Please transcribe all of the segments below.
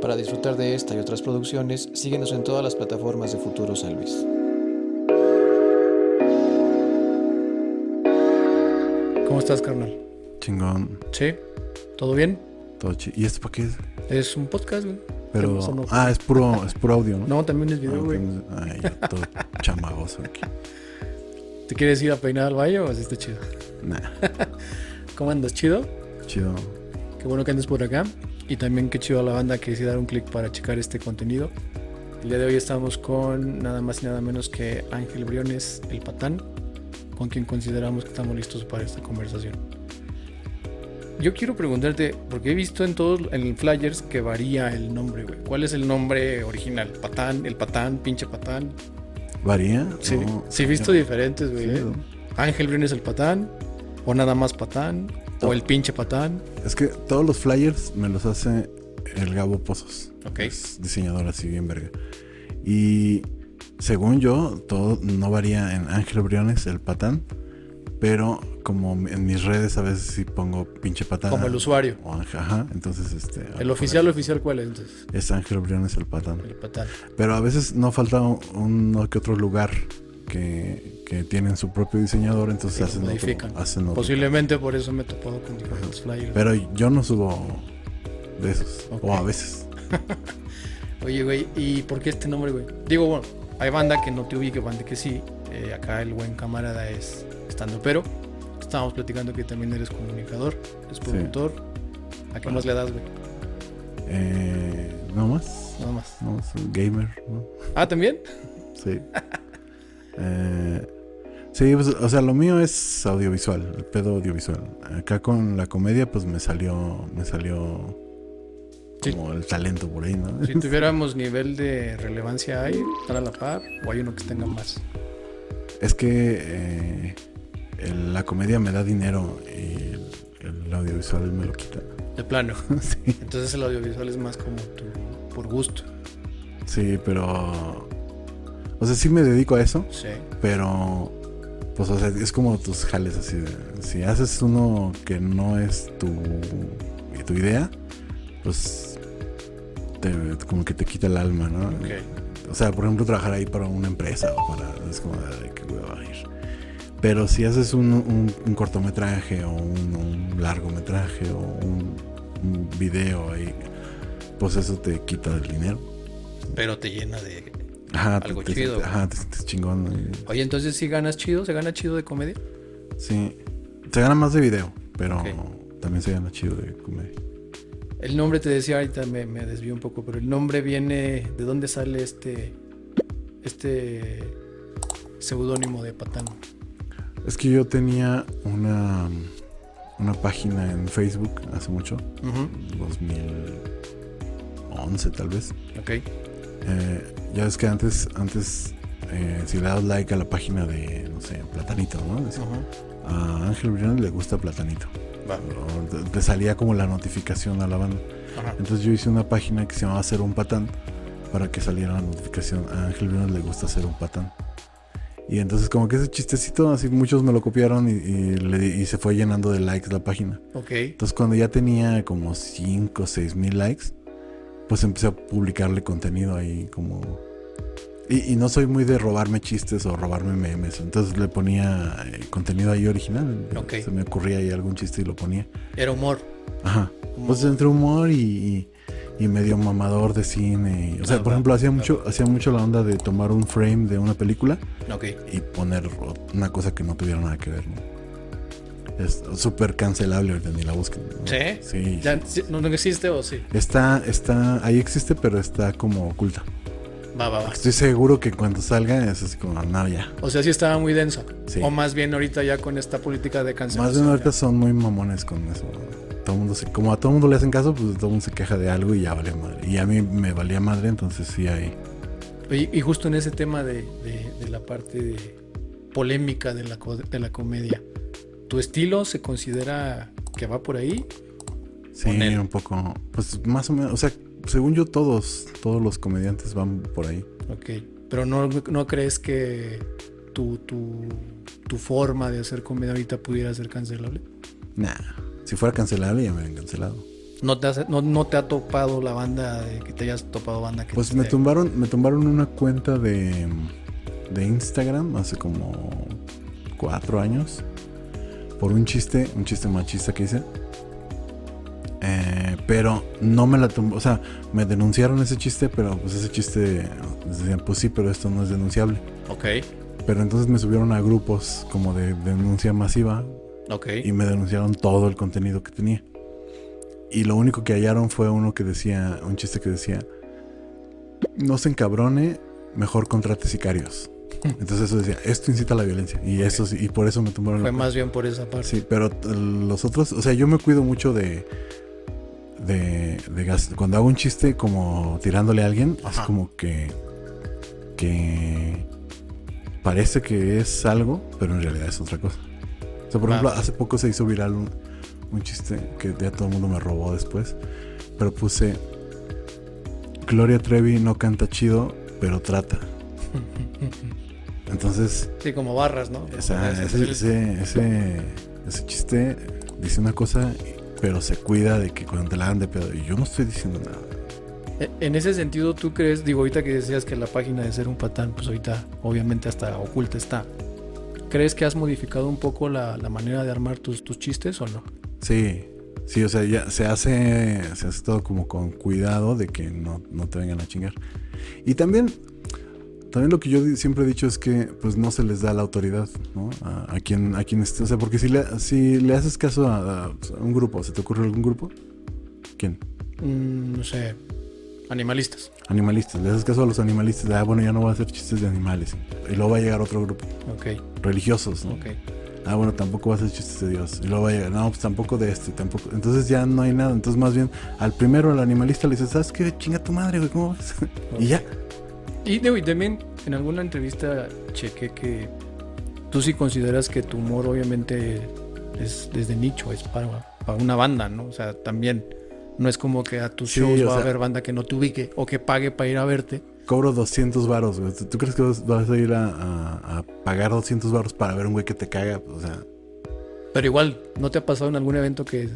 Para disfrutar de esta y otras producciones, síguenos en todas las plataformas de Futuro San Luis. ¿Cómo estás, carnal? Chingón. ¿Sí? ¿Todo bien? Todo chi- ¿Y esto para qué es? Es un podcast, güey. Pero. No- Ah, es puro, es puro audio, ¿no? No, también es video, Ah, güey. Ay, ya todo chamagoso aquí. ¿Te quieres ir a peinar al valle o así está chido? Nah, ¿Cómo andas? ¿Chido? chido. Qué bueno que andes por acá. Y también qué chido a la banda que decidió dar un clic para checar este contenido. El día de hoy estamos con nada más y nada menos que Ángel Briones, el patán, con quien consideramos que estamos listos para esta conversación. Yo quiero preguntarte, porque he visto en todos en flyers que varía el nombre, güey. ¿Cuál es el nombre original? ¿Patán? ¿El patán? ¿Pinche patán? ¿Varía? Sí, No, sí he visto diferentes, güey. sí, ¿eh? ¿no? Ángel Briones el patán, o nada más patán, o el pinche patán. Es que todos los flyers me los hace el Gabo Pozos. Ok. Es diseñador así bien verga. Y según yo, todo no varía en Ángel Briones, el patán. Pero como en mis redes a veces sí pongo pinche patán. Como el usuario. o Ángel, Ajá, entonces este. El oficial, oficial, ¿cuál es entonces? Es Ángel Briones, el patán. El patán. Pero a veces no falta un- uno que otro lugar que, que tienen su propio diseñador, entonces hacen modifican. otro, hacen otro. Posiblemente por eso me he topado con diferentes flyers. Pero yo no subo de esos. O a veces. Oye, güey, ¿y por qué este nombre, güey? Digo, bueno, hay banda que no te ubique, banda que sí. Eh, acá el buen camarada es estando, pero estábamos platicando que también eres comunicador, eres productor. ¿A qué más le das, güey? Eh, no más. Nada más. No, soy gamer, ¿no? Ah, ¿también? Sí. Eh, sí, pues, o sea, lo mío es audiovisual, el pedo audiovisual. Acá con la comedia, pues me salió, me salió Sí. como el talento por ahí, ¿no? Si tuviéramos nivel de relevancia, ¿hay? ¿Están a la par? ¿O hay uno que tenga más? Es que eh, el- la comedia me da dinero y el, el audiovisual me lo quita. De plano. sí. Entonces el audiovisual es más como tu, por gusto. sí, pero... O sea, sí me dedico a eso, Sí. pero... Pues, o sea, es como tus jales así. de- si haces uno que no es tu, tu idea, pues... te- como que te quita el alma, ¿no? Ok. O sea, por ejemplo, trabajar ahí para una empresa o para. Es como de que hueva ir. Pero si haces un, un- un cortometraje o un, un largometraje o un, un video ahí, pues eso te quita el dinero. Pero te llena de... Ajá, Algo te, chido. ajá, te sientes chingón. y- Oye, entonces si ganas chido, ¿se gana chido de comedia? Sí. Se gana más de video, pero también se gana chido de comedia. El nombre te decía ahorita, me, me desvió un poco, pero el nombre viene... ¿De dónde sale este... Este... Seudónimo de Patán? Es que yo tenía una, una página en Facebook hace mucho, Ujú, 2011 tal vez. Ok. Eh, ya ves que antes, antes eh, si le das like a la página de, no sé, Platanito, ¿no? Decía. A Ángel Briones le gusta Platanito. Te, te salía como la notificación a la banda. Ajá. Entonces yo hice una página que se llamaba Ser un Patán para que saliera la notificación. A Ángel Briones le gusta ser un patán. Y entonces como que ese chistecito, así muchos me lo copiaron y, y le y se fue llenando de likes la página. Ok. Entonces cuando ya tenía como 5 o 6 mil likes, pues empecé a publicarle contenido ahí como... Y, y no soy muy de robarme chistes o robarme memes, entonces le ponía eh, contenido ahí original. Ok. Se me ocurría ahí algún chiste y lo ponía. Era humor. Ajá. Humor. Pues entre humor y, y, y medio mamador de cine. o sea, por ejemplo, hacía mucho, hacía mucho la onda de tomar un frame de una película Ok. y poner una cosa que no tuviera nada que ver, ¿no? Es súper cancelable ahorita ni la busquen. ¿no? ¿Sí? Sí. ¿Ya, ¿No no existe o sí? Está, está, ahí existe, pero está como oculta. Va, va, va. Estoy seguro que cuando salga es así como, no, ya. O sea, sí estaba muy denso. Sí. O más bien ahorita ya con esta política de cancelación. Más de una ahorita son muy mamones con eso. Todo mundo se, como a todo mundo le hacen caso, pues todo mundo se queja de algo y ya vale madre. Y a mí me valía madre, entonces sí hay. Oye, y justo en ese tema de, de- de la parte de polémica de la, de la comedia, ¿tu estilo se considera que va por ahí? Sí, un poco. Pues más o menos. O sea, según yo, todos, todos los comediantes van por ahí. Ok. Pero no, no crees que tu, tu, tu forma de hacer comedia ahorita pudiera ser cancelable. Nah. Si fuera cancelable, ya me habían cancelado. ¿No te, has- no, no te ha topado la banda, de que te hayas topado banda que Pues te- me tumbaron, me tumbaron una cuenta de, de Instagram hace como cuatro años por un chiste, un chiste machista que hice. Eh, pero no me la tumbó, o sea, me denunciaron ese chiste, pero pues ese chiste decían, pues sí, pero esto no es denunciable. Ok, Pero entonces me subieron a grupos como de denuncia masiva ok. y me denunciaron todo el contenido que tenía. Y lo único que hallaron fue uno que decía, un chiste que decía, no se encabrone, mejor contrate sicarios. Entonces eso decía, esto incita a la violencia. Y eso sí- y por eso me tumbaron Fue la más bien por esa parte. Sí, pero los otros, o sea, yo me cuido mucho de de, de gas- cuando hago un chiste como tirándole a alguien, es como que que parece que es algo, pero en realidad es otra cosa. O sea, por ejemplo, hace poco se hizo viral un, un chiste que ya todo el mundo me robó después, pero puse Gloria Trevi no canta chido, pero trata. Entonces, Sí, como barras, ¿no? o sea, Ese es ese, ese, ese, chiste dice una cosa, pero se cuida de que cuando te la hagan de pedo. Y yo no estoy diciendo nada. E- En ese sentido, ¿tú crees, digo, ahorita que decías que la página de ser un patán, pues ahorita obviamente hasta oculta está. ¿Crees que has modificado un poco la, la manera de armar tus, tus chistes o no? Sí, sí, o sea, ya se hace, se hace todo como con cuidado de que no, no te vengan a chingar. Y también, también lo que yo siempre he dicho es que pues no se les da la autoridad, ¿no? A, a quien, a quien esté, o sea, porque si le, si le haces caso a, a un grupo, ¿se te ocurre algún grupo? ¿Quién? Mm, no sé, animalistas. Animalistas, le haces caso a los animalistas, ah, bueno, ya no voy a hacer chistes de animales. Y luego va a llegar otro grupo, Ok, religiosos, ¿no? ok. Ah, bueno, tampoco va a hacer chistes de Dios. Y luego va a llegar, no, pues tampoco de este, tampoco. Entonces ya no hay nada. Entonces, más bien, al primero, al animalista, le dices, ¿sabes qué? Chinga tu madre, güey, ¿cómo ves? y ya. Y, digo, y también en alguna entrevista chequé que tú sí consideras que tu humor obviamente es desde nicho, es para, para una banda, ¿no? O sea, también no es como que a tus Sí, shows va a haber banda que no te ubique o que pague para ir a verte. Cobro 200 varos, güey. ¿Tú, crees que vas, vas a ir a, a- a pagar 200 varos para ver un güey que te caga? O sea, Pero igual, ¿no te ha pasado en algún evento que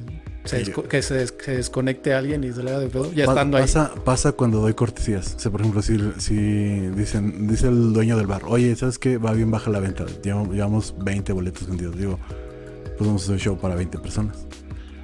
se, Sí. que se, se desconecte alguien y se le haga de pedo? Ya estando ahí. pasa, pasa cuando doy cortesías. O sea, por ejemplo, si, si dicen, dice el dueño del bar, oye, ¿sabes qué? Va bien baja la venta. Llevamos, llevamos 20 boletos vendidos. Digo, pues vamos a hacer show para 20 personas.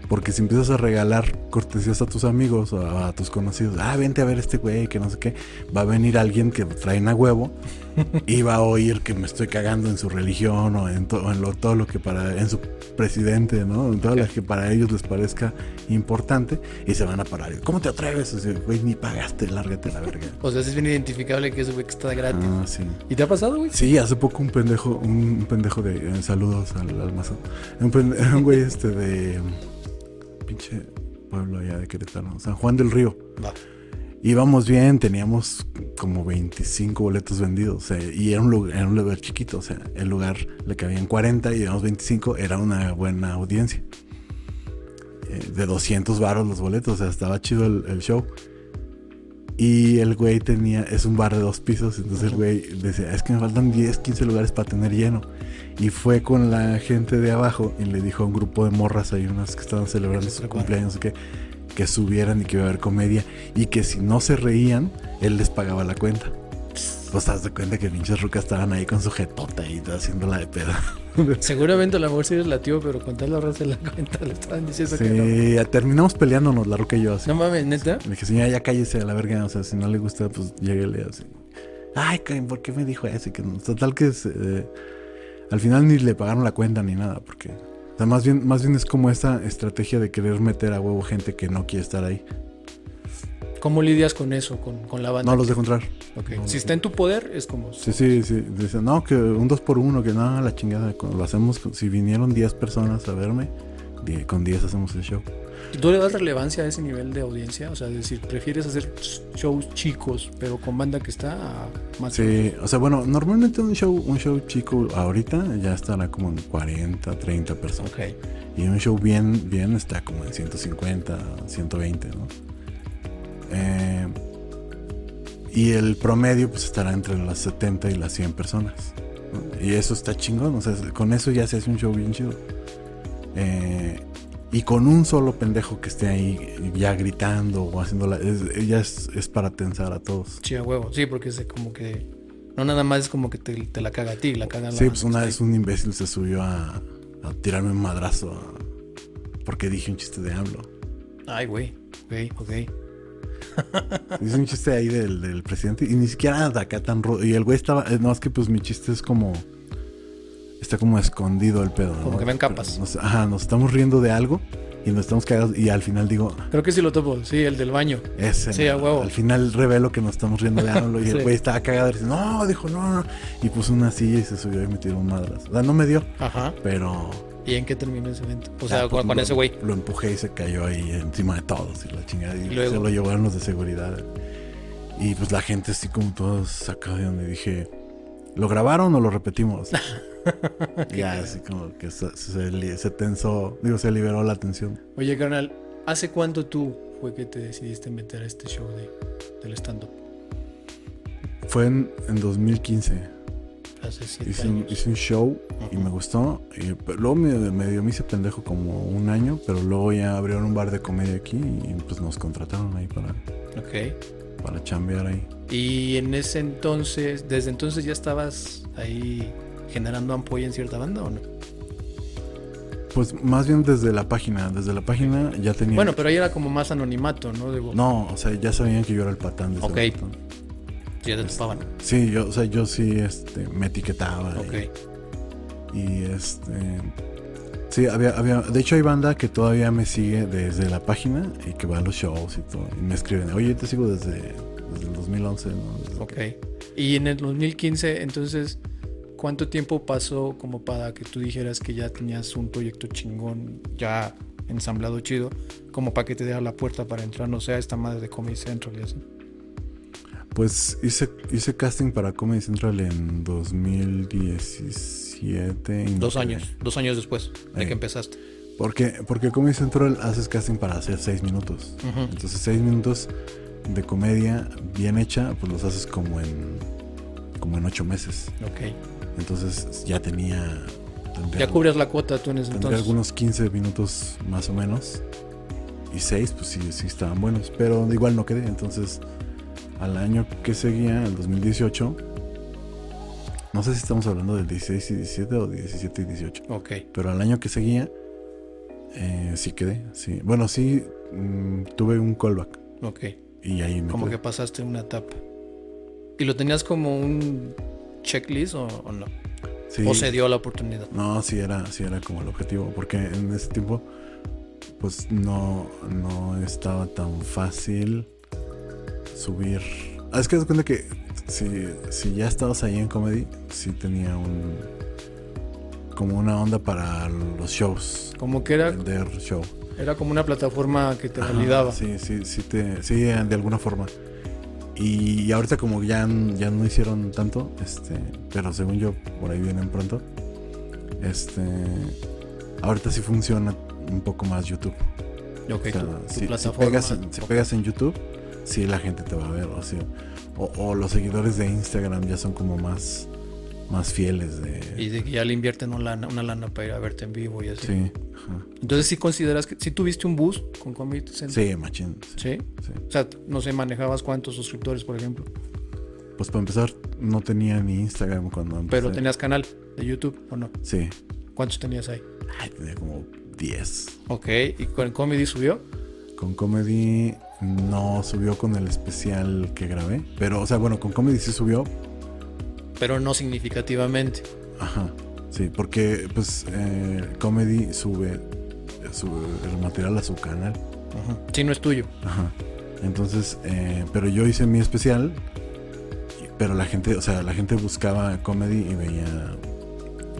Porque si empiezas a regalar cortesías a tus amigos o a, a tus conocidos, ah, vente a ver este güey, que no sé qué, va a venir alguien que traen a huevo y va a oír que me estoy cagando en su religión o en, to- en lo- todo lo que para, en su presidente, ¿no? En todo lo que para ellos les parezca importante y se van a parar. ¿Cómo te atreves? O sea, güey, ni pagaste, lárgate la verga. O sea, es bien identificable que ese güey que está gratis. Ah, sí. ¿Y te ha pasado, güey? Sí, hace poco un pendejo, un, pendejo de eh, saludos al almazón. Un, un güey este de pinche pueblo allá de Querétaro, San Juan del Río. Va. Íbamos bien, teníamos como 25 boletos vendidos, y era un lugar, era un lugar chiquito, o sea, el lugar le cabían 40 y íbamos 25, era una buena audiencia. Eh, de 200 varos los boletos, o sea, estaba chido el, el show. Y el güey tenía, es un bar de dos pisos, entonces el güey decía, es que me faltan 10, 15 lugares para tener lleno. Y fue con la gente de abajo y le dijo a un grupo de morras, hay unas que estaban celebrando su cumpleaños, no qué, que subieran y que iba a haber comedia. Y que si no se reían, él les pagaba la cuenta. Pues te das de cuenta que pinches rucas estaban ahí con su jetota y haciéndola de pedo. Seguramente a lo mejor sí eres lativo, pero con tal ahorrarse la cuenta le estaban diciendo que Sí, terminamos peleándonos la ruca y yo así. no. No mames, neta. Le dije, señora, ya cállese a la verga. O sea, si no le gusta, pues lléguele así. Ay, ¿por qué me dijo eso? Que no- total que es, eh, al final ni le pagaron la cuenta ni nada. Porque, o sea, más bien, más bien es como esta estrategia de querer meter a huevo gente que no quiere estar ahí. ¿Cómo lidias con eso, con, con la banda? No los dejo entrar. Ok. no, Si está en tu poder, es como. Sí, sí, sí. Dicen, no, que un dos por uno, que no, la chingada. Lo hacemos, si vinieron 10 personas a verme, con 10 hacemos el show. ¿Y ¿Tú le das relevancia a ese nivel de audiencia? O sea, es decir, ¿prefieres hacer shows chicos, pero con banda que está a más? Sí, o sea, bueno, normalmente un show, un show chico ahorita ya estará como en 40, 30 personas. Ok. Y un show bien, bien está como en 150, 120, ¿no? Eh, y el promedio pues estará entre las 70 y las 100 personas. ¿no? Y eso está chingón, o sea, con eso ya se hace un show bien chido. Eh, Y con un solo pendejo que esté ahí ya gritando o haciendo la... Es, ya es, es para tensar a todos. Sí, a huevo. Sí, porque es como que. No nada más es como que te, te la caga a ti, la caga a la Sí, pues una vez un imbécil se subió a, a tirarme un madrazo a- porque dije un chiste de AMLO. Ay, güey. Ok, ok. Hice un chiste ahí del, del presidente y ni siquiera de acá tan rudo. Y el güey estaba... eh, No, es que pues mi chiste es como... Está como escondido el pedo. ¿no? Como que ven capas. Nos, ajá, nos estamos riendo de algo y nos estamos cagados y al final digo... Creo que sí lo topo. Sí, el del baño. Ese, Sí, a huevo. Al final revelo que nos estamos riendo de AMLO y el güey estaba cagado y dice, no, dijo, no, no. Y puso una silla y se subió y me tiró un madrazo. O sea, no me dio, Ajá. pero... ¿Y en qué terminó ese evento? O sea, Ah, pues con, lo- ese güey. Lo empujé y se cayó ahí encima de todos y la chingada. Y, luego- se lo llevaron los de seguridad. Y pues la gente así como todos sacado de donde dije, ¿lo grabaron o lo repetimos? ya así como que se, se li- se tensó, digo, se liberó la tensión. Oye, carnal, ¿hace cuánto tú fue que te decidiste meter a este show de, del stand-up? Fue en, en 2015. Hace siete Hice un, años. hice un show y me gustó. Y, luego me, medio me hice pendejo como un año, pero luego ya abrieron un bar de comedia aquí y pues nos contrataron ahí para, para chambear ahí. Y en ese entonces, desde entonces ya estabas ahí generando ampolla en cierta banda o no? Pues más bien desde la página, desde la página ya tenía... Bueno, pero ahí era como más anonimato, ¿no? No, o sea, ya sabían que yo era el patán de ese Ok. botón. ya te topaban. Sí, yo, o sea, yo sí este, me etiquetaba. Ok. Y, este... Sí, había, había... De hecho hay banda que todavía me sigue desde la página y que va a los shows y todo. Y me escriben, oye, te sigo desde, desde el 2011, ¿no? Desde Ok. Y en el 2015, entonces, ¿cuánto tiempo pasó como para que tú dijeras que ya tenías un proyecto chingón, ya ensamblado chido, como para que te diera la puerta para entrar, no sé, a esta madre de Comedy Central y así? Pues hice, hice casting para Comedy Central en 2017. y no Dos años, dos años después de Eh. que empezaste. Porque, porque Comedy Central haces casting para hacer seis minutos. Entonces seis minutos de comedia bien hecha, pues los haces como en como en ocho meses. Ok. Entonces ya tenía Ya cubrías la cuota tú en ese entonces. algunos 15 minutos más o menos. Y seis, pues sí, sí estaban buenos. Pero igual no quedé. Entonces, al año que seguía, el 2018, no sé si estamos hablando del 16 y 17 o 17 y 18. Ok. Pero al año que seguía, eh, sí quedé. Sí. Bueno, sí, mm, tuve un callback. Ok. Y ahí me Como quedé. que pasaste una etapa. ¿Y lo tenías como un checklist o, o no? Sí. ¿O se dio la oportunidad? No, sí era, sí era como el objetivo, porque en ese tiempo, pues no, no estaba tan fácil subir. Ah, es que das cuenta que si, si ya estabas ahí en comedy, sí tenía un como una onda para los shows, Como que era, vender show. era como una plataforma que te Ajá, validaba. Sí, sí, sí, te, sí, de alguna forma. Y, ahorita como ya, ya no hicieron tanto, este, pero según yo, por ahí vienen pronto. Este, ahorita sí funciona un poco más YouTube. Ok, O sea, tu, tu si, pegas en, si Ok. pegas en YouTube, sí la gente te va a ver. O, sea, o, o los seguidores de Instagram ya son como más, más fieles de... Y de que ya le invierten una lana, una lana para ir a verte en vivo y así. Sí, ajá. Entonces sí consideras que si tuviste un boost con Comedy Central. sí, machín. sí, ¿Sí? sí. O sea, no sé, manejabas cuántos suscriptores, por ejemplo. Pues para empezar, no tenía ni Instagram cuando empecé. Pero tenías canal de YouTube o no. Sí, ¿Cuántos tenías ahí? Ay, tenía como 10. Ok, ¿y con Comedy subió? Con Comedy no subió con el especial que grabé. Pero, o sea, bueno, con Comedy sí subió. Pero no significativamente. Ajá. Sí, porque pues eh, Comedy sube, sube el material a su canal. Ujú. Sí, no es tuyo. Ajá. Entonces, eh, pero yo hice mi especial. Pero la gente, o sea, la gente buscaba Comedy y veía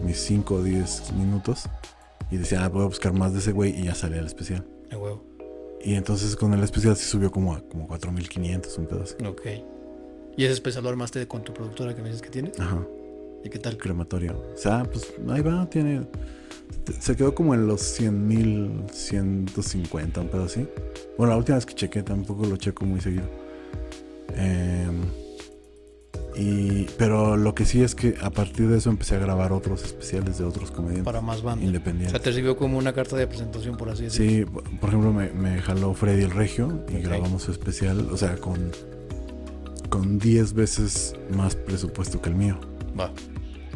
mis 5 o 10 minutos. Y decía, ah, voy a buscar más de ese güey y ya salía el especial. A huevo. Y entonces con el especial sí subió como a como 4500, un pedo así. Ok. ¿Y ese especial lo armaste con tu productora que me dices que tienes? Ajá. ¿Y qué tal? crematorio. O sea, pues ahí va, tiene. Se quedó como en los 100 mil, 150, un pedo así. Bueno, la última vez que chequé, tampoco lo checo muy seguido. Em, Y, pero lo que sí es que a partir de eso empecé a grabar otros especiales de otros comediantes Para más banda. O independientes. sea, te sirvió como una carta de presentación, por así decirlo. Sí, por ejemplo, me, me jaló Freddy el Regio y grabamos su especial, o sea, con con 10 veces más presupuesto que el mío. Va.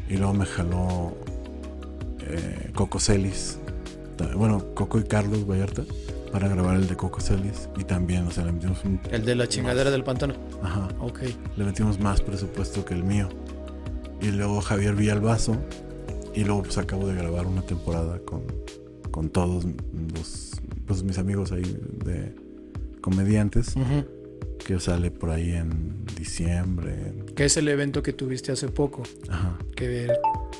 Y luego me jaló eh, Coco Celis, bueno, Coco y Carlos Vallarta para grabar el de Coco Celis y también, o sea, le metimos un, El de la chingadera del pantano. ajá, Ok. le metimos más presupuesto que el mío. Y luego Javier Villalbazo y luego pues acabo de grabar una temporada con, con todos los pues, mis amigos ahí de comediantes. Que sale por ahí en diciembre. Que es el evento que tuviste hace poco. Ajá. Que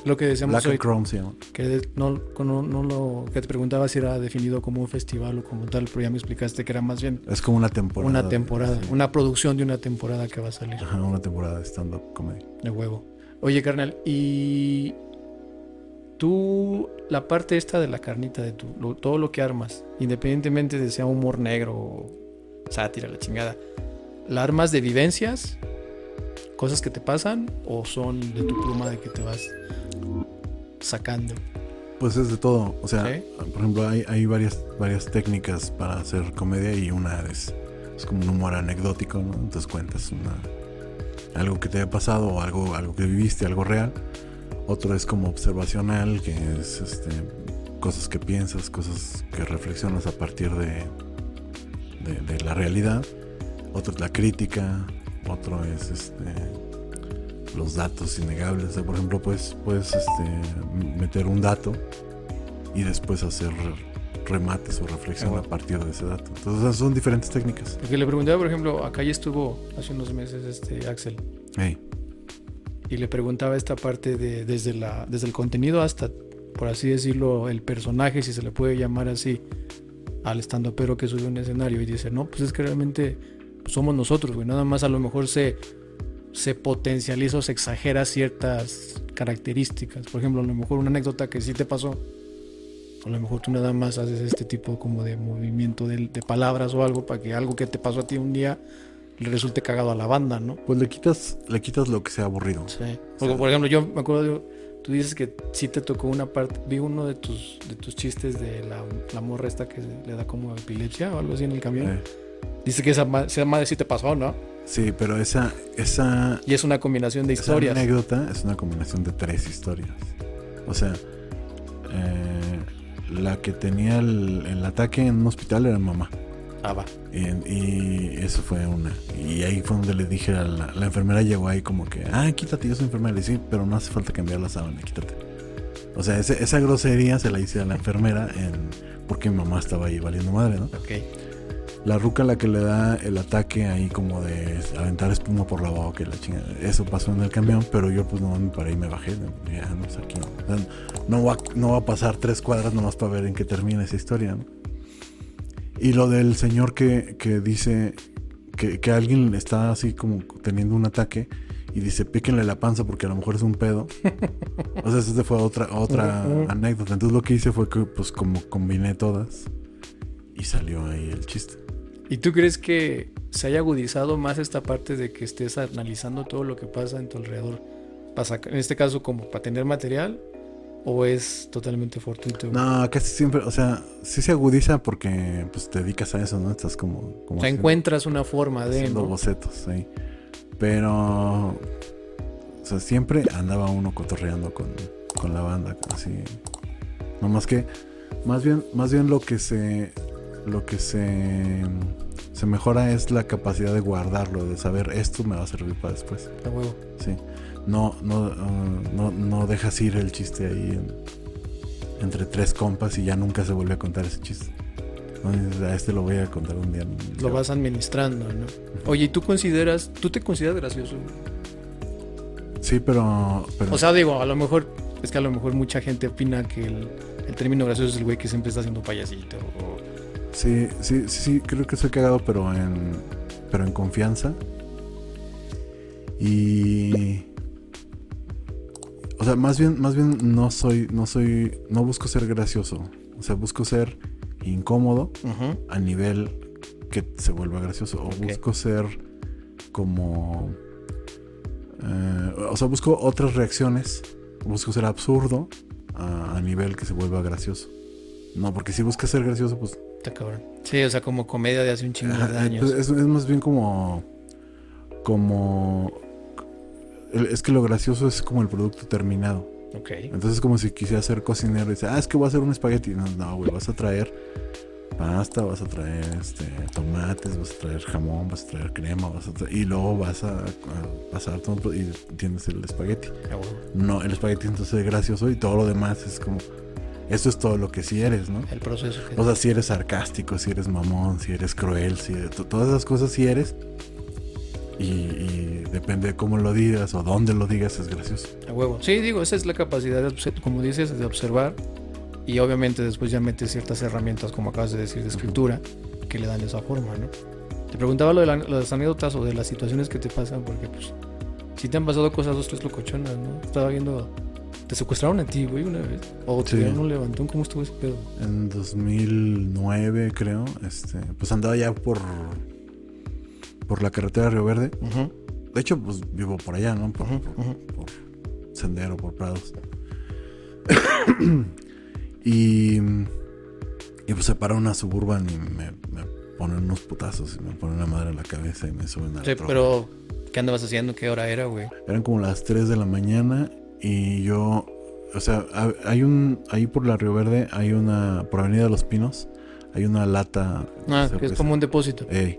lo que decíamos Black hoy. Chrome llama. Que no, no, no lo. Que te preguntaba si era definido como un festival o como tal, pero ya me explicaste que era más bien Es como una temporada. una temporada. sí. Una producción de una temporada que va a salir. Ajá, una temporada de stand-up comedy. De huevo. Oye, carnal, y tú, la parte esta de la carnita de tu, lo- todo lo que armas, independientemente de sea humor negro o sátira, la chingada, ¿la armas de vivencias? ¿Cosas que te pasan? ¿O son de tu pluma de que te vas sacando? Pues es de todo. O sea, ¿Sí? por ejemplo, hay, hay varias, varias técnicas para hacer comedia y una es, es como un humor anecdótico, ¿no? Entonces cuentas una, algo que te haya pasado o algo, algo que viviste, algo real. Otro es como observacional, que es este, cosas que piensas, cosas que reflexionas a partir de, de, de la realidad. Otro es la crítica. Otro es este, los datos innegables. O sea, por ejemplo, pues, puedes este, m- meter un dato y después hacer remates o reflexión a partir de ese dato. Entonces, son diferentes técnicas. Porque le preguntaba, por ejemplo, acá ya estuvo hace unos meses este Axel. Hey, y le preguntaba esta parte de desde la desde el contenido hasta por así decirlo el personaje si se le puede llamar así al estando pero que sube un escenario y dice no pues es que realmente somos nosotros güey nada más a lo mejor se se potencializa o se exagera ciertas características por ejemplo a lo mejor una anécdota que sí te pasó a lo mejor tú nada más haces este tipo como de movimiento de, de palabras o algo para que algo que te pasó a ti un día le resulte cagado a la banda no pues le quitas, le quitas lo que sea aburrido. Sí. Porque, por ejemplo, yo me acuerdo, de- tú dices que sí te tocó una parte, vi uno de tus, de tus chistes de la, la morra esta que le da como epilepsia o algo así en el camión. Eh, Dice que esa, esa madre sí te pasó, ¿no? sí, pero esa, esa, Y es una combinación de esa historias. anécdota es una combinación de tres historias. O sea, eh, la que tenía el, el ataque en un hospital era mamá. Ah, va. Y, y eso fue una. Y ahí fue donde le dije a la, la enfermera, llegó ahí como que, ah, quítate, yo soy enfermera. Dije, sí, pero no hace falta cambiar la sábana, quítate. O sea, ese- esa grosería se la hice a la enfermera en, porque mi mamá estaba ahí valiendo madre, ¿no? Ok. La ruca la que le da el ataque ahí como de aventar espuma por la boca y la chingada. Eso pasó en el camión, pero yo pues no me paré y me bajé. Ya, no, pues aquí no. O sea, no va, no va a pasar tres cuadras nomás para ver en qué termina esa historia, ¿no? Y lo del señor que, que dice que, que alguien está así como teniendo un ataque y dice píquenle la panza porque a lo mejor es un pedo. o sea, esa fue otra, otra anécdota. Entonces lo que hice fue que pues como combiné todas y salió ahí el chiste. ¿Y tú crees que se haya agudizado más esta parte de que estés analizando todo lo que pasa en tu alrededor? En este caso, como para tener material, o es totalmente fortuito? No, casi siempre, o sea, sí se agudiza porque pues te dedicas a eso, ¿no? Estás como... como o sea, haciendo- encuentras una forma de. haciendo ¿no? bocetos, sí. Pero, o sea, siempre andaba uno cotorreando con, con la banda, así. No más que, más bien, más bien lo que se, lo que se, se mejora es la capacidad de guardarlo, de saber esto me va a servir para después, A huevo. sí. No, no, ah, no, no dejas ir el chiste ahí en- entre tres compas y ya nunca se vuelve a contar ese chiste. No, a este lo voy a contar un día. Lo vas administrando, ¿no? Oye, ¿y tú consideras, tú te consideras gracioso? Sí, pero, pero O sea, digo, a lo mejor, es que a lo mejor mucha gente opina que el, el término gracioso es el güey que siempre está haciendo payasito. O, Sí, sí, sí, sí, creo que soy cagado, pero en, pero en confianza. Y, o sea, más bien, más bien no soy, no soy, no busco ser gracioso. O sea, busco ser incómodo a nivel que se vuelva gracioso. O busco ser como, Eh, o sea, busco otras reacciones. Busco ser absurdo a, a nivel que se vuelva gracioso. No, porque si buscas ser gracioso, pues Está cabrón. Sí, o sea, como comedia de hace un chingo de años. es, es más bien como. Como. Es que lo gracioso es como el producto terminado. Ok. Entonces es como si quisiera ser cocinero y dice, ah, es que voy a hacer un espagueti. No, no, güey, vas a traer pasta, vas a traer este, tomates, vas a traer jamón, vas a traer crema, vas a traer- y luego vas a, a pasar todo y tienes el espagueti. A huevo. No, el espagueti entonces es gracioso y todo lo demás es como, eso es todo lo que sí eres, ¿no? El proceso. que- O sea, si eres sarcástico, si eres mamón, si eres cruel, si to- todas esas cosas sí eres. Y, y depende de cómo lo digas o dónde lo digas, es gracioso. A huevo. Sí, digo, esa es la capacidad, de, como dices, de observar. Y obviamente después ya metes ciertas herramientas, como acabas de decir, de escritura, que le dan esa forma, ¿no? Te preguntaba lo de la- las anécdotas o de las situaciones que te pasan, porque pues si te han pasado cosas dos, tres locochonas, ¿no? Estaba viendo, te secuestraron a ti, güey, una vez. O te Sí. dieron un levantón, ¿cómo estuvo ese pedo? En 2009, creo, este, pues andaba ya por, por la carretera de Río Verde. De hecho, pues vivo por allá, ¿no? Por, Sendero, por Prados. y, y pues se para una suburban y me, me ponen unos putazos y me ponen una madre en la cabeza y me suben a Sí, pero ¿qué andabas haciendo? ¿Qué hora era, güey? Eran como las 3 de la mañana y yo, o sea, ha- hay un, ahí por la Río Verde hay una, por Avenida de los Pinos, hay una lata. Ah, que es como un depósito. Ey.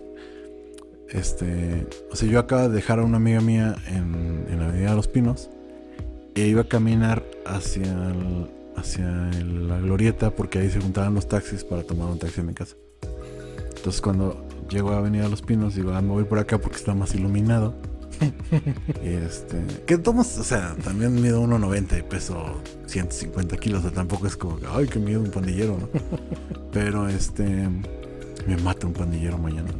Este, o sea, yo acabo de dejar a una amiga mía en, en la Avenida de los Pinos e iba a caminar hacia, el- hacia el- la glorieta porque ahí se juntaban los taxis para tomar un taxi a mi casa. Entonces cuando llego a Avenida de los Pinos digo, ah, me voy por acá porque está más iluminado. Y este, que tomas, o sea, también mido 1.90 y peso 150 kilos, o sea, tampoco es como que, ay, que miedo un pandillero, ¿no? Pero este, me mata un pandillero mañana.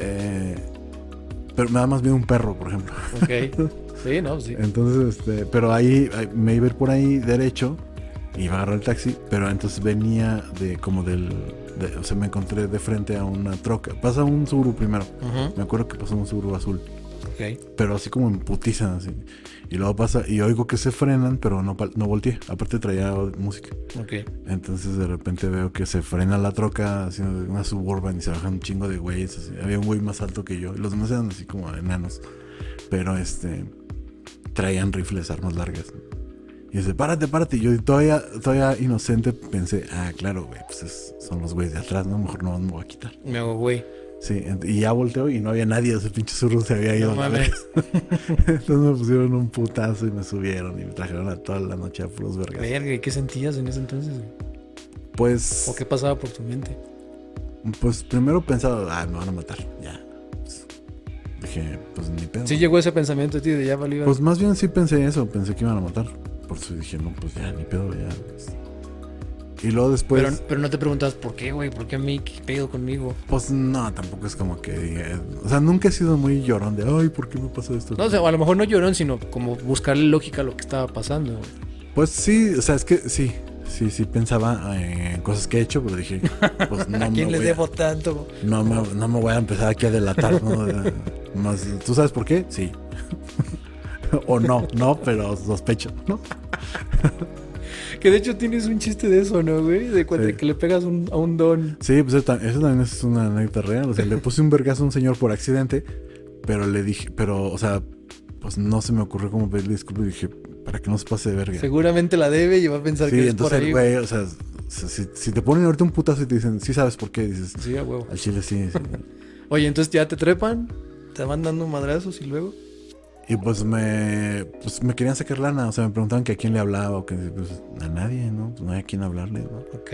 Eh, pero nada más vi un perro, por ejemplo. Ok. Sí, no, sí. Entonces, este, pero ahí ahí me iba a ir por ahí derecho, iba a agarrar el taxi, pero entonces venía de como del, de- o sea, me encontré de frente a una troca. Pasa un Subaru primero. Me acuerdo que pasó un Subaru azul, Ok. pero así como en putizan así. Y luego pasa y oigo que se frenan, pero no no volteé. Aparte traía música. Ok. Entonces de repente veo que se frena la troca haciendo una suburban y se bajan un chingo de güeyes. así. Había un güey más alto que yo. Los demás eran así como enanos. Pero este traían rifles, armas largas. Y dice, párate, párate. Y yo todavía, todavía inocente pensé, ah, claro, güey, pues es- son los güeyes de atrás, ¿no? Mejor no me voy a quitar. Me hago, güey. Sí, y ya volteo y no había nadie, ese pinche surro se había ido. No a la mames. Entonces me pusieron un putazo y me subieron y me trajeron a toda la noche a puros vergas. Verga, ¿y qué sentías en ese entonces? güey? Pues. ¿O qué pasaba por tu mente? Pues primero pensaba, ah, me van a matar, ya. Pues, dije, pues ni pedo. Sí llegó ese pensamiento a ti de ya valió. Pues más bien sí pensé eso, pensé que iban a matar. Por eso dije, no, pues ya, ni pedo, ya. Y luego después, pero, pero no te preguntas por qué, güey, por qué a mí, qué pedo conmigo. pues no, tampoco es como que diga- O sea, nunca he sido muy llorón de, ay, ¿por qué me pasa esto? No, o sea, a lo mejor no llorón, sino como buscarle lógica a lo que estaba pasando. güey. Pues sí, o sea, es que sí, sí, sí pensaba en cosas que he hecho, pero dije, pues no ¿A me quién le voy a- debo tanto? No me, no me voy a empezar aquí a delatar, ¿no? Más, ¿Tú sabes por qué? Sí. o no, no, pero sospecho, ¿no? Que de hecho tienes un chiste de eso, ¿no, güey? De cuando Sí. que le pegas un- a un don. Sí, pues eso tam- eso también es una anécdota real. O sea, le puse un vergazo a un señor por accidente, pero le dije, pero, o sea, pues no se me ocurrió como pedirle disculpas. Y dije, para que no se pase de verga. Seguramente la debe y va a pensar Sí, que es por entonces, ahí. güey, o sea, si te ponen ahorita un putazo y te dicen, sí sabes por qué, dices, Sí, a huevo. al chile sí. sí. Oye, entonces ya te trepan, te van dando madrazos y luego. Y pues me, pues me querían sacar lana, o sea, me preguntaban que a quién le hablaba o que pues, a nadie, ¿no? Pues no hay a quién hablarle, ¿no? Ok.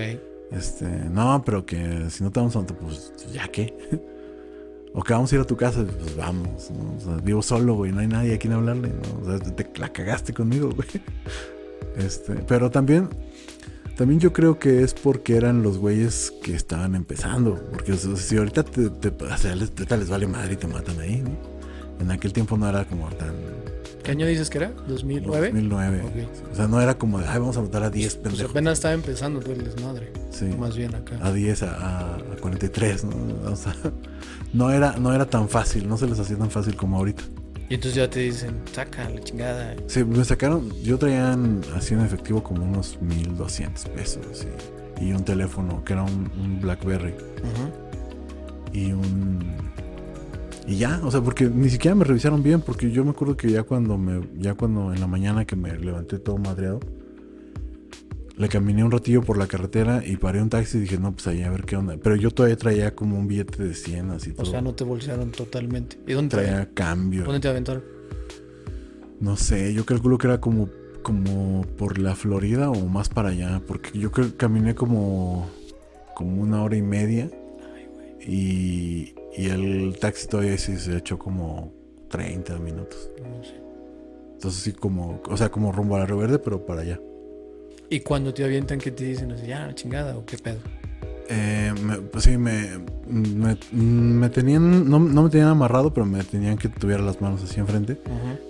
Este, no, pero que si no te vamos a pues ya qué. o que vamos a ir a tu casa, pues vamos, ¿no? O sea, vivo solo, güey, no hay nadie a quien hablarle, ¿no? O sea, te, la cagaste conmigo, güey. Este, pero también, también yo creo que es porque eran los güeyes que estaban empezando. Porque o sea, si ahorita te, te, o sea, les, ahorita les vale madre y te matan ahí, ¿no? En aquel tiempo no era como tan... ¿Qué año dices que era? ¿2009? 2009. Ok. O sea, no era como de, ay, vamos a matar a 10 Pues pendejos. apenas estaba empezando todo el desmadre. Sí. Más bien acá. a 10, a, a- a 43, ¿no? O sea, no era, no era tan fácil, no se les hacía tan fácil como ahorita. Y entonces ya te dicen, saca la chingada. Sí, me sacaron, yo traía en- así en efectivo como unos 1200 pesos y, y un teléfono que era un, un Blackberry Ujú. y un y ya, o sea, porque ni siquiera me revisaron bien porque yo me acuerdo que ya cuando me ya cuando en la mañana que me levanté todo madreado le caminé un ratillo por la carretera y paré un taxi y dije, "No, pues ahí a ver qué onda." Pero yo todavía traía como un billete de 100 así O todo. sea, no te bolsearon totalmente. ¿Y dónde te, traía cambio. dónde te aventaron? No sé, yo calculo que era como, como por la Florida o más para allá, porque yo caminé como, como una hora y media y, y el taxi todavía sí se echó como 30 minutos. No sé. Entonces sí como, o sea, como rumbo a la Verde, pero para allá. ¿Y cuando te avientan qué te dicen? Así, ya, la chingada o qué pedo? Eh, me- pues sí, me, me, me tenían, no, no me tenían amarrado, pero me tenían que tuviera las manos así enfrente.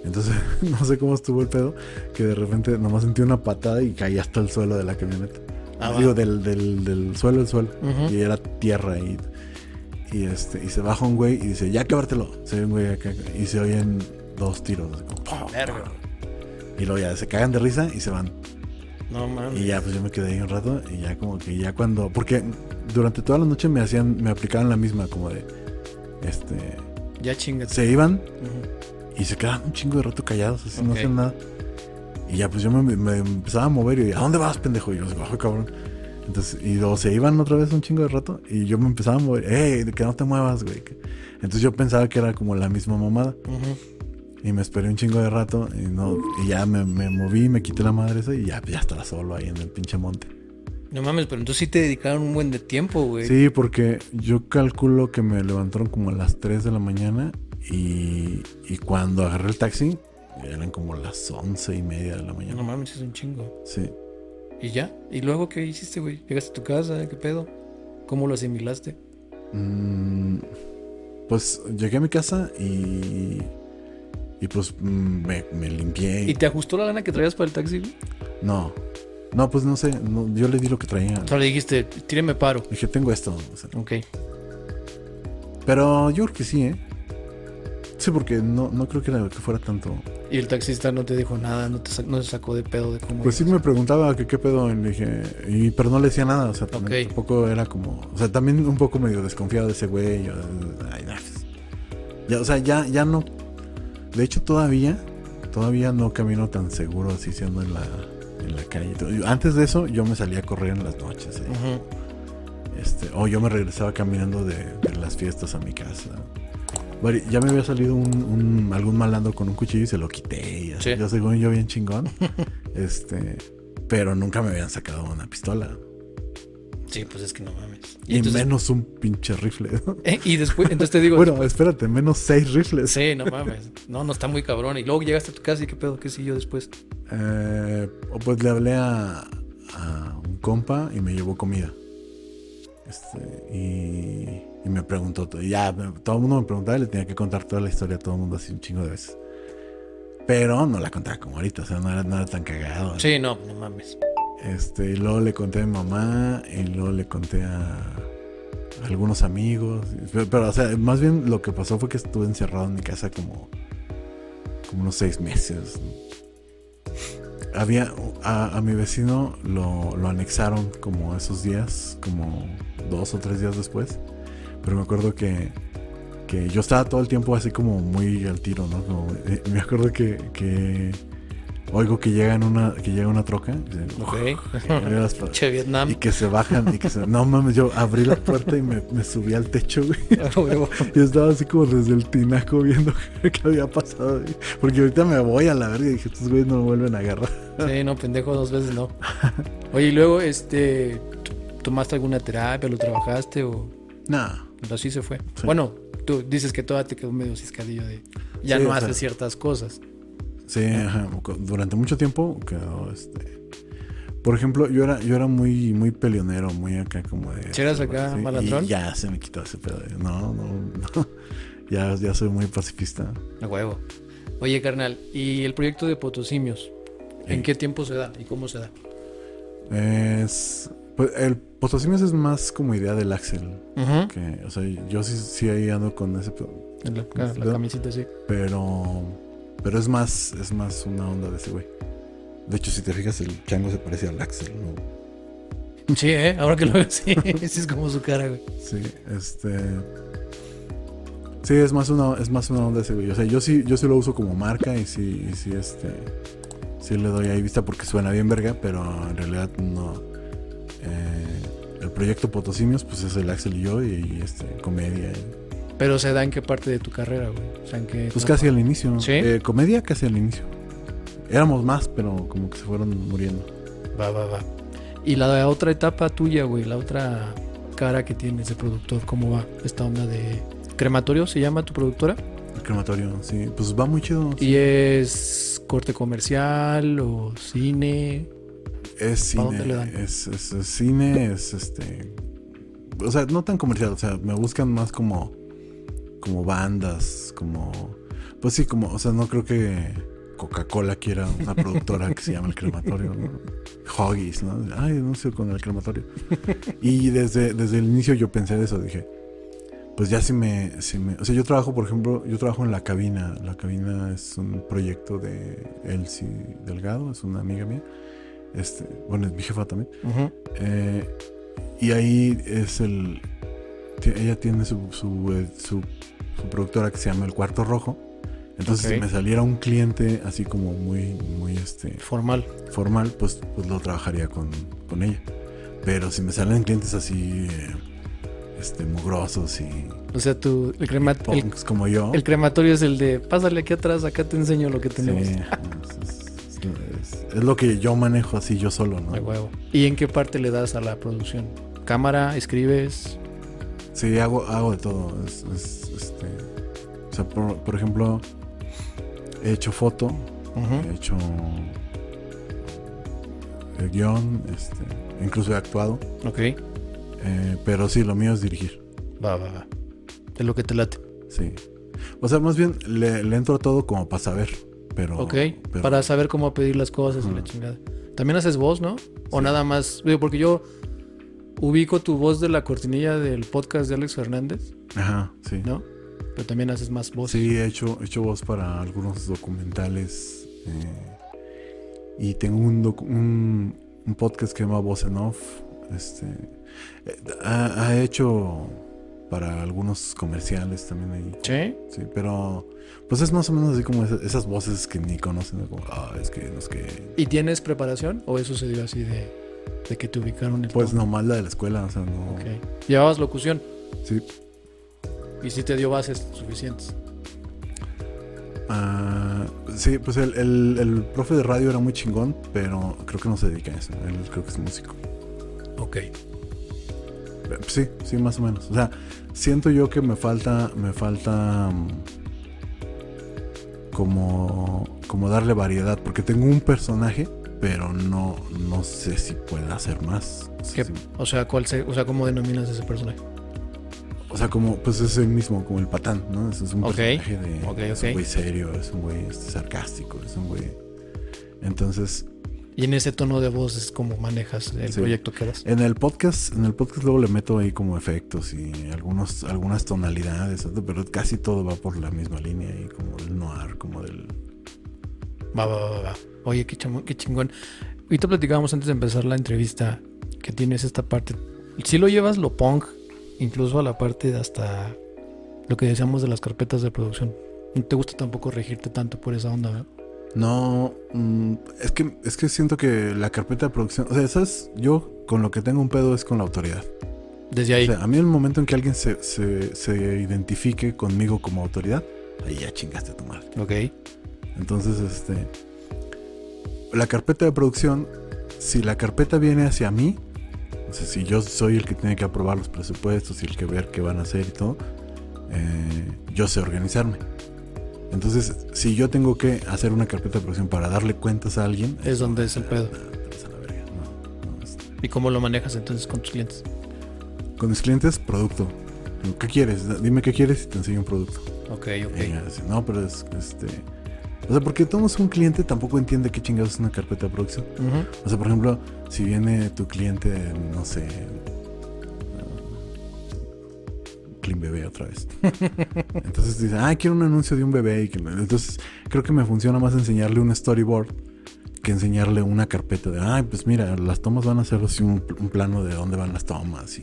Entonces, no sé cómo estuvo el pedo, que de repente nomás sentí una patada y caí hasta el suelo de la camioneta. Ah. Digo, del, del, del suelo al suelo. Y era tierra y, y este y se baja un güey y dice, ya quebrártelo. Se ve un güey acá y se oyen dos tiros. así como, ¡pum! Y luego ya se cagan de risa y se van. No mames. Y ya, pues yo me quedé ahí un rato y ya como que ya cuando... Porque durante toda la noche me hacían, me aplicaban la misma como de... Este... Ya chingate. Se iban y se quedaban un chingo de rato callados, así no hacían nada. Y ya, pues yo me, me empezaba a mover y ¿a dónde vas, pendejo? Y yo, bajo, cabrón. Entonces, y luego se iban otra vez un chingo de rato y yo me empezaba a mover, ¡Ey, que no te muevas, güey! Entonces yo pensaba que era como la misma mamada y me esperé un chingo de rato y, no, y ya me, me moví, me quité la madre esa y ya, ya estaba solo ahí en el pinche monte. No mames, pero entonces sí te dedicaron un buen de tiempo, güey. Sí, porque yo calculo que me levantaron como a las 3 de la mañana y, y cuando agarré el taxi eran como las once y media de la mañana. No mames, es un chingo. Sí. ¿Y ya? ¿Y luego qué hiciste, güey? ¿Llegaste a tu casa? ¿Qué pedo? ¿Cómo lo asimilaste? Mm, pues llegué a mi casa y. Y pues mm, me, me limpié. y- ¿Y te ajustó la lana que traías para el taxi, güey? No. No, pues no sé. no, yo le di lo que traía. O sea, le dijiste, tíreme paro. Dije, tengo esto. o sea, Ok. pero yo creo que sí, ¿eh? Sí, porque no, no creo que fuera tanto. Y el taxista no te dijo nada, no te no se sacó de pedo de cómo. Pues sí me preguntaba que qué pedo. Y le dije, y, pero no le decía nada. O sea, también Ok. tampoco era como. O sea, también un poco medio desconfiado de ese güey. yo, ay, nah, pues, ya, o sea, ya, ya no. De hecho, todavía. Todavía no camino tan seguro así siendo en la, en la calle. Antes de eso, yo me salía a correr en las noches. ¿eh? Este, o yo me regresaba caminando de, de las fiestas a mi casa. Ya me había salido un, un- algún malandro con un cuchillo y se lo quité. Y así, Sí. yo según yo bien chingón. este, pero nunca me habían sacado una pistola. Sí, pues es que no mames. Y, entonces- menos un pinche rifle. ¿no? Eh, y después, entonces te digo, bueno, espérate, menos seis rifles. sí, no mames. No, no está muy cabrón. Y luego llegaste a tu casa y qué pedo, qué siguió después. Eh, pues le hablé a, a un compa y me llevó comida. Este, y, y me preguntó, todo. y ya todo el mundo me preguntaba y le tenía que contar toda la historia a todo el mundo así un chingo de veces. Pero no la contaba como ahorita, o sea, no era, no era tan cagado. Sí, no, no mames. Este, y luego le conté a mi mamá y luego le conté a, a algunos amigos. Pero, pero, o sea, más bien lo que pasó fue que estuve encerrado en mi casa como, como unos seis meses. Había a, a mi vecino lo, lo anexaron como esos días, como dos o tres días después. Pero me acuerdo que, que yo estaba todo el tiempo así como muy al tiro, ¿no? Como, eh, me acuerdo que, que oigo que llega en una, que llega una troca. y dice, Ok. y abre las pa- Che, Vietnam. y que se bajan y que se... No mames, yo abrí la puerta y me, me subí al techo, güey. A huevo. Y estaba así como desde el tinaco viendo qué había pasado. güey. Porque ahorita me voy a la verga y dije, estos güeyes no me vuelven a agarrar. Sí, no, pendejo, dos veces no. Oye, y luego, este, ¿tomaste alguna terapia? ¿Lo trabajaste o Nah. así se fue? Sí. Bueno, tú dices que todavía te quedó medio ciscadillo de ya Sí, no haces sea, ciertas cosas. Sí, ajá, durante mucho tiempo quedó este... Por ejemplo, yo era, yo era muy, muy peleonero, muy acá como de... ¿Sí eras acá malandrón? Y ya se me quitó ese pedo. No, no, no. Ya, ya soy muy pacifista. A huevo. Oye, carnal, ¿y el proyecto de Potosimios? ¿En Sí. qué tiempo se da y cómo se da? Es Pues el Potosimios es más como idea del Axel. Ujú. Que, o sea, yo sí, sí ahí ando con ese. pe- En la, la camisita, sí. Pero. Pero es más, es más una onda de ese güey. De hecho, si te fijas, el chango se parece al Axel, ¿no? Sí, ¿eh? Ahora que lo veo, sí. sí es como su cara, güey. Sí, este. Sí, es más una, es más una onda ese güey. O sea, yo sí, yo sí lo uso como marca y sí, y sí, este. Sí le doy ahí vista porque suena bien verga, pero en realidad no. Eh, el proyecto Potosimios, pues es el Axel y yo, y, y, este, comedia. y- Pero se da en qué parte de tu carrera, güey. O sea, en qué. pues etapa? casi al inicio. ¿Sí? Eh, comedia casi al inicio. Éramos más, pero como que se fueron muriendo. Va, va, va. Y la otra etapa tuya, güey, la otra cara que tienes de productor, ¿cómo va? Esta onda de crematorio, ¿se llama tu productora? El crematorio, sí. Pues va muy chido. ¿Y es corte comercial o cine? Es ¿Para cine, dónde le dan? es, es- es cine, es este, o sea, no tan comercial, o sea, me buscan más como, como bandas, como, pues sí, como, o sea, no creo que Coca-Cola quiera una productora que se llama El Crematorio, ¿no? Hoggies, ¿no? Ay, anuncio con El Crematorio. Y desde, desde el inicio yo pensé eso, dije, pues ya si me, si me, o sea, yo trabajo, por ejemplo, yo trabajo en La Cabina, La Cabina es un proyecto de Elsie Delgado, es una amiga mía, este, bueno, es mi jefa también. Eh, y ahí es el. Ella tiene su, su, eh, su- su productora que se llama El Cuarto Rojo. Entonces, si me saliera un cliente así como muy, muy este, Formal. formal, pues, pues lo trabajaría con, con ella. Pero si me salen clientes así, eh, este, mugrosos y O sea, tu, el, crema- el, punks como yo, el crematorio es el de pásale aquí atrás, acá te enseño lo que sí, tenemos. es, es- es- es lo que yo manejo así yo solo, ¿no? De huevo. ¿Y en qué parte le das a la producción? ¿Cámara? ¿Escribes? Sí, hago, hago de todo. Es, este, o sea, por, por ejemplo, he hecho foto, he hecho el guion, este, incluso he actuado, Ok. eh, pero sí, lo mío es dirigir, Va, va, va. Es lo que te late. sí. O sea, más bien le, le entro a todo como para saber, pero... Ok. pero- Para saber cómo pedir las cosas y la chingada. También haces voz, ¿no? O Sí. nada más. Digo, porque yo ubico tu voz de la cortinilla del podcast de Alex Fernández, Ajá, sí. ¿no? Pero también haces más voz. Sí, he hecho, he hecho voz para algunos documentales. eh, y tengo un, un, un podcast que se llama Voz en Off. Este, eh, ha, ha hecho para algunos comerciales también ahí. ¿Sí? Sí, pero pues es más o menos así como esas, esas voces que ni conocen. ¿no? Como, ah, es que es que. ¿Y tienes preparación? ¿O eso se dio así de, de que te ubicaron el Pues nomás la de la escuela, o sea, no. Ok. ¿Llevabas locución? Sí. Y sí te dio bases suficientes. Ah, sí, pues el, el, el profe de radio era muy chingón, pero creo que no se dedica a eso. Él creo que es músico. Ok. Eh, Sí, sí, más o menos. O sea, siento yo que me falta, me falta mm, como, como darle variedad, porque tengo un personaje, pero no, no sé si pueda hacer más. O sea, ¿Qué- sí- O sea, ¿cuál se, o sea, ¿cómo denominas ese personaje? O sea, como, pues es el mismo, como el patán, ¿no? Es, un Ok, personaje de, ok, es un güey serio, es un güey este, sarcástico, es un güey. Entonces, Y en ese tono de voz es como manejas el Sí. proyecto que das. En el podcast, en el podcast luego le meto ahí como efectos y algunos, algunas tonalidades, pero casi todo va por la misma línea y como del noir, como del Va, va, va, va. Oye, qué, chamo- qué chingón. Ahorita platicábamos antes de empezar la entrevista que tienes esta parte. Si lo llevas lo punk, incluso a la parte de hasta lo que decíamos de las carpetas de producción. No te gusta tampoco regirte tanto por esa onda, ¿verdad? No, mm, es que es que siento que la carpeta de producción, o sea, sabes, yo con lo que tengo un pedo es con la autoridad. Desde ahí. O sea, a mí el momento en que alguien se, se, se identifique conmigo como autoridad, ahí ya chingaste a tu madre. ok. Entonces, este. La carpeta de producción, si la carpeta viene hacia mí, sea, si yo soy el que tiene que aprobar los presupuestos y el que ver qué van a hacer y todo, eh, yo sé organizarme. Entonces, si yo tengo que hacer una carpeta de producción para darle cuentas a alguien, Es donde es el pedo. No, no, este. ¿Y cómo lo manejas entonces con tus clientes? Con mis clientes, producto. ¿Qué quieres? Dime qué quieres y te enseño un producto. Ok, ok. Y ella dice, no, pero es este. O sea, porque todos un cliente tampoco entiende qué chingados es una carpeta de producción. O sea, por ejemplo, si viene tu cliente, no sé, uh, Clean Bebé otra vez. Entonces dice, ah, quiero un anuncio de un bebé. Y que... Entonces creo que me funciona más enseñarle un storyboard que enseñarle una carpeta de, ay, pues mira, las tomas van a ser así un, un plano de dónde van las tomas y,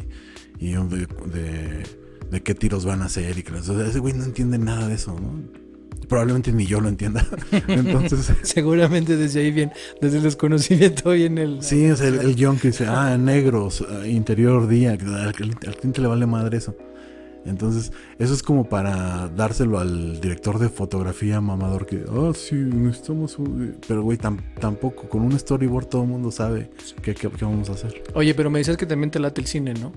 y de, de, de qué tiros van a hacer. Y que o sea, ese güey no entiende nada de eso, ¿no? Probablemente ni yo lo entienda. Entonces... Seguramente desde ahí bien, desde el desconocimiento viene el... Sí, sea, el, el guion que dice, ah, negros, ah, interior día, al, al cliente le vale madre eso. Entonces, eso es como para dárselo al director de fotografía mamador que, ah, sí, necesitamos un... Pero, güey, tam- tampoco, con un storyboard todo el mundo sabe qué, qué- qué vamos a hacer. Oye, pero me decías que también te late el cine, ¿no?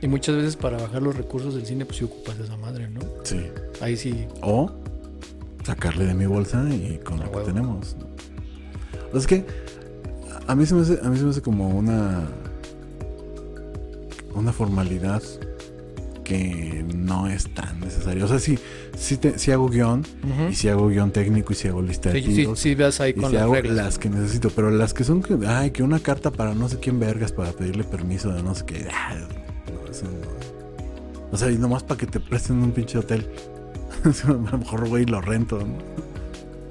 Y muchas veces para bajar los recursos del cine, pues sí ocupas esa madre, ¿no? Sí. Ahí sí. O sacarle de mi bolsa y con lo que huevo. tenemos. O sea, es que a mí se me hace, a mí se me hace como una una formalidad que no es tan necesaria. O sea, sí, sí, te- sí hago guion, y sí hago guion técnico, y sí hago lista de Sí, sí, tiros, sí, veas ahí y con sí las hago reglas. las que necesito, pero las que son que, ay, que una carta para no sé quién vergas para pedirle permiso de no sé qué. ah, no, eso no. O sea, y nomás para que te presten un pinche hotel. a lo mejor, güey, lo rento, ¿no?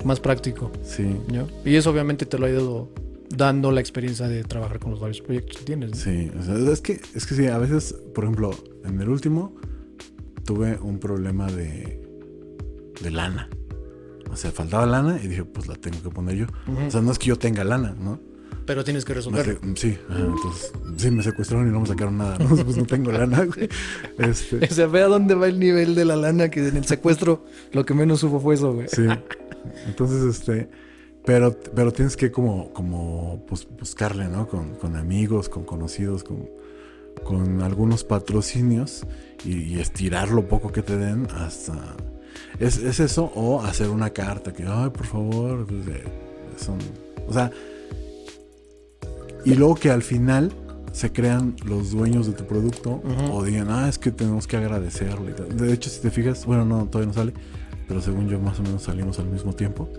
Más práctico, Sí, ¿no? Y eso obviamente te lo ha ido dando la experiencia de trabajar con los varios proyectos que tienes. ¿no? sí. O sea, es que, es que sí, a veces, por ejemplo, en el último tuve un problema de, de lana. O sea, faltaba lana y dije, pues la tengo que poner yo. O sea, no es que yo tenga lana, ¿no? Pero tienes que resolverlo. sí, ajá, entonces, sí, me secuestraron y no me sacaron nada, ¿no? Pues no tengo lana, güey. Este, O sea, ve a dónde va el nivel de la lana que en el secuestro lo que menos hubo fue eso, güey. sí. Entonces, este, pero, pero tienes que como, como pues, buscarle, ¿no? Con, con amigos, con conocidos, con, con algunos patrocinios y, y estirar lo poco que te den hasta... Es, es eso o hacer una carta que, ay, por favor, pues, eh, son... O sea, y luego que al final se crean los dueños de tu producto o digan, ah, es que tenemos que agradecerle. De hecho, si te fijas, bueno, no, todavía no sale, pero según yo más o menos salimos al mismo tiempo.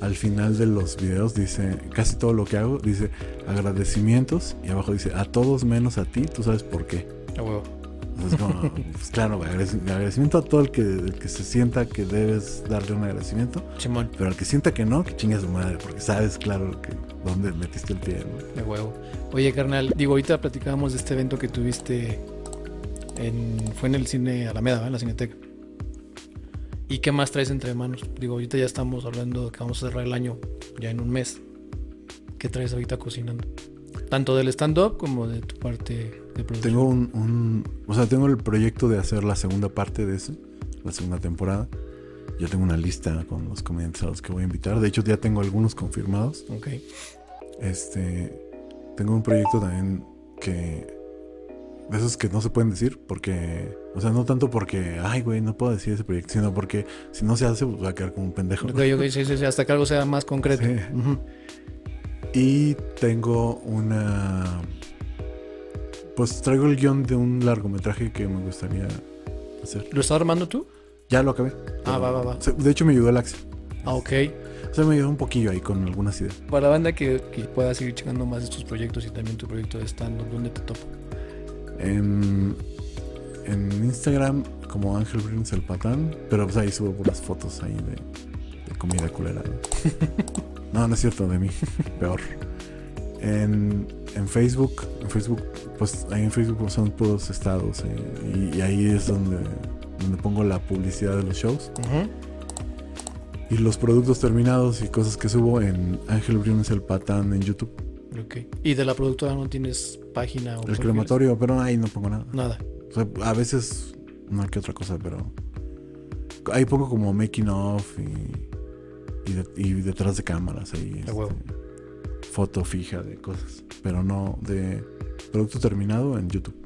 Al final de los videos dice, casi todo lo que hago dice agradecimientos y abajo dice a todos menos a ti, tú sabes por qué. A huevo. Entonces, como, pues claro, güey, agradec- agradecimiento a todo el que, el que se sienta que debes darle un agradecimiento, Simón, pero al que sienta que no, que chingue a su madre, porque sabes, claro, que dónde metiste el pie. ¿no? de huevo. Oye, carnal, digo, ahorita platicábamos de este evento que tuviste en, fue en el cine Alameda, ¿verdad? en la Cineteca. ¿Y qué más traes entre manos? Digo, ahorita ya estamos hablando de que vamos a cerrar el año ya en un mes. ¿Qué traes ahorita cocinando? Tanto del stand-up como de tu parte. Tengo un, un- o sea, tengo el proyecto de hacer la segunda parte de eso, la segunda temporada. Ya tengo una lista con los comediantes a los que voy a invitar. De hecho, ya tengo algunos confirmados. Ok. Este, tengo un proyecto también que de esos que no se pueden decir porque, o sea, no tanto porque, ay, güey, no puedo decir ese proyecto, sino porque si no se hace, pues va a quedar como un pendejo. Ok, ok, sí, sí, sí, hasta que algo sea más concreto. Sí. Y tengo una, pues traigo el guion de un largometraje que me gustaría hacer. ¿Lo estás armando tú? Ya lo acabé. Ah, va, va, va. De hecho, me ayudó el Axel. Ah, ok. O sea, me ayudó un poquillo ahí con algunas ideas. Para la banda que, que pueda seguir checando más estos proyectos y también tu proyecto de stand-up, ¿dónde te topo? En, en Instagram, como Ángel Brins el Patán, pero pues ahí subo puras fotos ahí de, de comida culera. ¿no? no, no es cierto, de mí, peor. En, en Facebook, en Facebook, pues ahí en Facebook son puros estados eh, y, y ahí es donde, donde pongo la publicidad de los shows y los productos terminados y cosas que subo en Ángel Briones el Patán en YouTube. Ok. ¿Y de la productora no tienes página o El crematorio, pero ahí no pongo nada. Nada. O sea, a veces una que otra cosa, pero ahí pongo como making of y, y, de- y detrás de cámaras ahí. este, huevo. Foto fija de cosas, pero no de producto terminado en YouTube.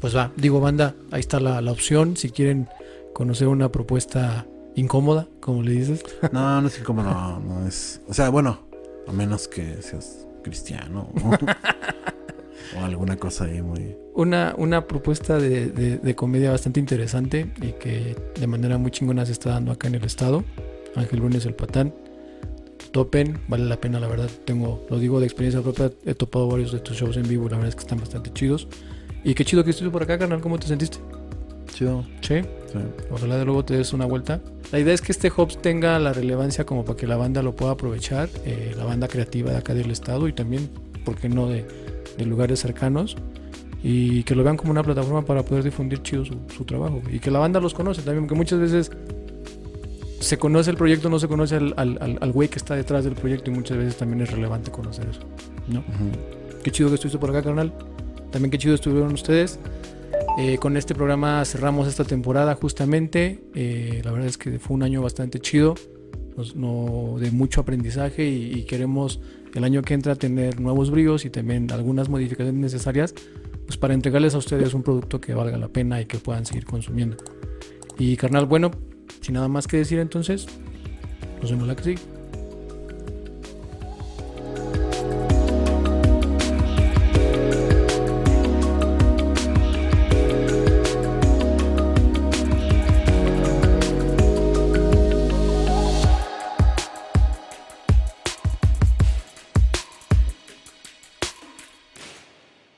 Pues va, digo banda, ahí está la, la opción. Si quieren conocer una propuesta incómoda, como le dices. No, no es incómodo, no, no es. O sea, bueno, a menos que seas cristiano o, o alguna cosa ahí muy. Una, una propuesta de, de- de comedia bastante interesante y que de manera muy chingona se está dando acá en el estado. Ángel Brunes el Patán. Topen, vale la pena, la verdad. Tengo, lo digo de experiencia propia, he topado varios de tus shows en vivo, la verdad es que están bastante chidos. Y qué chido que estuviste por acá, carnal, ¿cómo te sentiste? Chido. Sí. Sí. Ojalá de luego te des una vuelta. La idea es que este hub tenga la relevancia como para que la banda lo pueda aprovechar, eh, la banda creativa de acá del estado y también, ¿por qué no?, de, de lugares cercanos. Y que lo vean como una plataforma para poder difundir chido su, su trabajo. Y que la banda los conoce también, porque muchas veces se conoce el proyecto, no se conoce al, al, al- güey que está detrás del proyecto y muchas veces también es relevante conocer eso. ¿no? Ujú. Qué chido que estuviste por acá, carnal. También qué chido estuvieron ustedes. Eh, con este programa cerramos esta temporada justamente. Eh, la verdad es que fue un año bastante chido, nos- no- de mucho aprendizaje y, y queremos el año que entra tener nuevos bríos y también algunas modificaciones necesarias pues para entregarles a ustedes un producto que valga la pena y que puedan seguir consumiendo. Y carnal, bueno, sin nada más que decir entonces, nos vemos la que sigue.